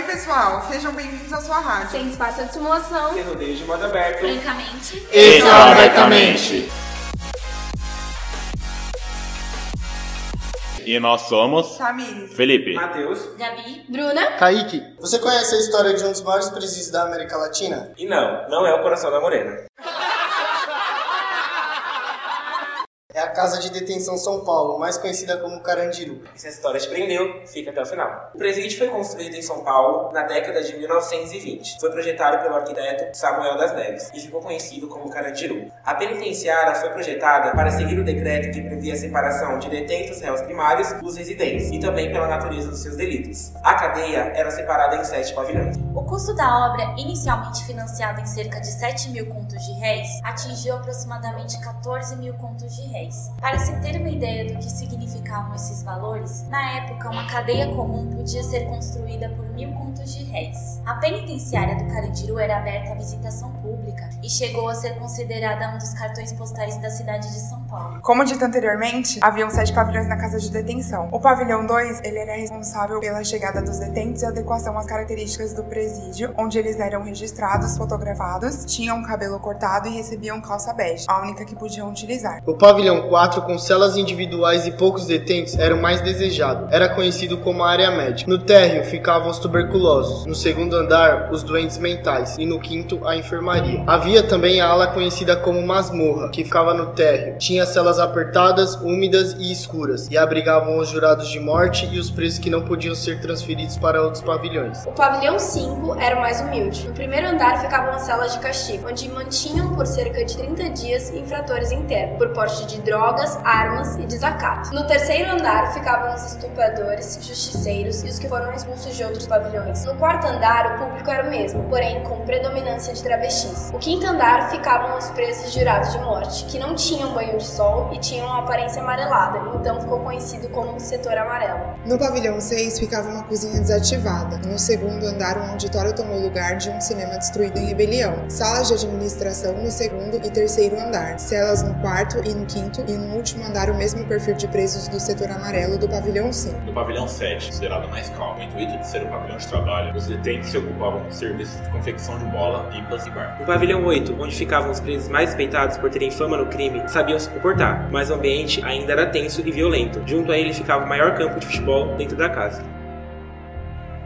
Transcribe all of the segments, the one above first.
Oi, pessoal, sejam bem-vindos à sua rádio. Sem espaço de simulação. Tem rodeio de modo aberto. Francamente. Exatamente. E nós somos Tamires. Felipe. Matheus. Gabi. Bruna. Kaique. Você conhece a história de um dos maiores presídios da América Latina? E não, não é o coração da morena. É a Casa de Detenção São Paulo, mais conhecida como Carandiru. Se essa história te prendeu, fica até o final. O presídio foi construído em São Paulo na década de 1920. Foi projetado pelo arquiteto Samuel das Neves e ficou conhecido como Carandiru. A penitenciária foi projetada para seguir o decreto que previa a separação de detentos réus primários dos residentes e também pela natureza dos seus delitos. A cadeia era separada em sete pavilhões. O custo da obra, inicialmente financiado em cerca de 7 mil contos de réis, atingiu aproximadamente 14 mil contos de réis. Para se ter uma ideia do que significavam esses valores, na época uma cadeia comum podia ser construída por mil. A penitenciária do Carandiru era aberta à visitação pública e chegou a ser considerada um dos cartões postais da cidade de São Paulo. Como dito anteriormente, haviam sete pavilhões na casa de detenção. O pavilhão 2, ele era responsável pela chegada dos detentos e adequação às características do presídio, onde eles eram registrados, fotografados, tinham cabelo cortado e recebiam calça bege, a única que podiam utilizar. O pavilhão 4, com celas individuais e poucos detentos, era o mais desejado. Era conhecido como a área médica. No térreo ficavam os tuberculosos, no segundo andar, os doentes mentais e no quinto, a enfermaria. Havia também a ala conhecida como masmorra, que ficava no térreo. Tinha celas apertadas, úmidas e escuras, e abrigavam os jurados de morte e os presos que não podiam ser transferidos para outros pavilhões. O pavilhão 5 era o mais humilde. No primeiro andar ficavam as celas de castigo, onde mantinham por cerca de 30 dias infratores internos, por porte de drogas, armas e desacato. No terceiro andar ficavam os estupradores, justiceiros e os que foram expulsos de outros pavilhões. No quarto andar, o público era o mesmo, porém com predominância de travestis. O quinto andar ficavam os presos jurados de morte, que não tinham banho de sol e tinham uma aparência amarelada, então ficou conhecido como setor amarelo. No pavilhão 6 ficava uma cozinha desativada. No segundo andar, um auditório tomou lugar de um cinema destruído em rebelião. Salas de administração no segundo e terceiro andar. Celas no quarto e no quinto. E no último andar, o mesmo perfil de presos do setor amarelo do pavilhão 5. No pavilhão 7, considerado mais calmo, o intuito de ser o pavilhão de trabalho, os detentos se ocupavam de serviços de confecção de bola, pipas e bar. No pavilhão 8, onde ficavam os presos mais respeitados por terem fama no crime, sabiam se comportar, mas o ambiente ainda era tenso e violento. Junto a ele ficava o maior campo de futebol dentro da casa.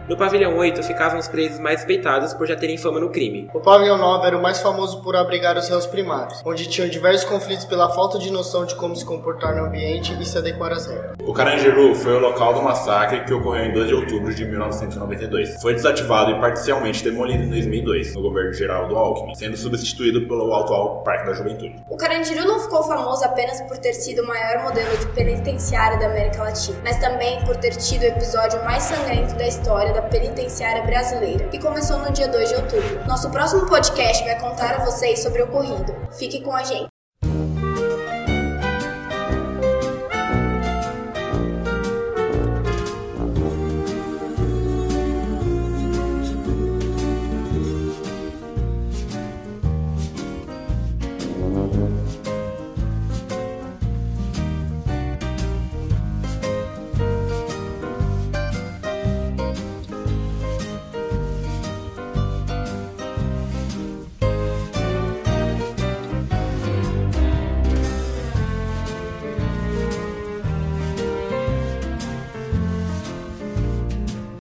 No pavilhão 8 ficavam os presos mais respeitados por já terem fama no crime. O pavilhão 9 era o mais famoso por abrigar os réus primários, onde tinham diversos conflitos pela falta de noção de como se comportar no ambiente e se adequar às regras. O Carandiru foi o local do massacre que ocorreu em 2 de outubro de 1992. Foi desativado e parcialmente demolido em 2002, no governo geral do Alckmin, sendo substituído pelo atual Parque da Juventude. O Carandiru não ficou famoso apenas por ter sido o maior modelo de penitenciária da América Latina, mas também por ter tido o episódio mais sangrento da história da penitenciária brasileira, que começou no dia 2 de outubro. Nosso próximo podcast vai contar a vocês sobre o ocorrido. Fique com a gente.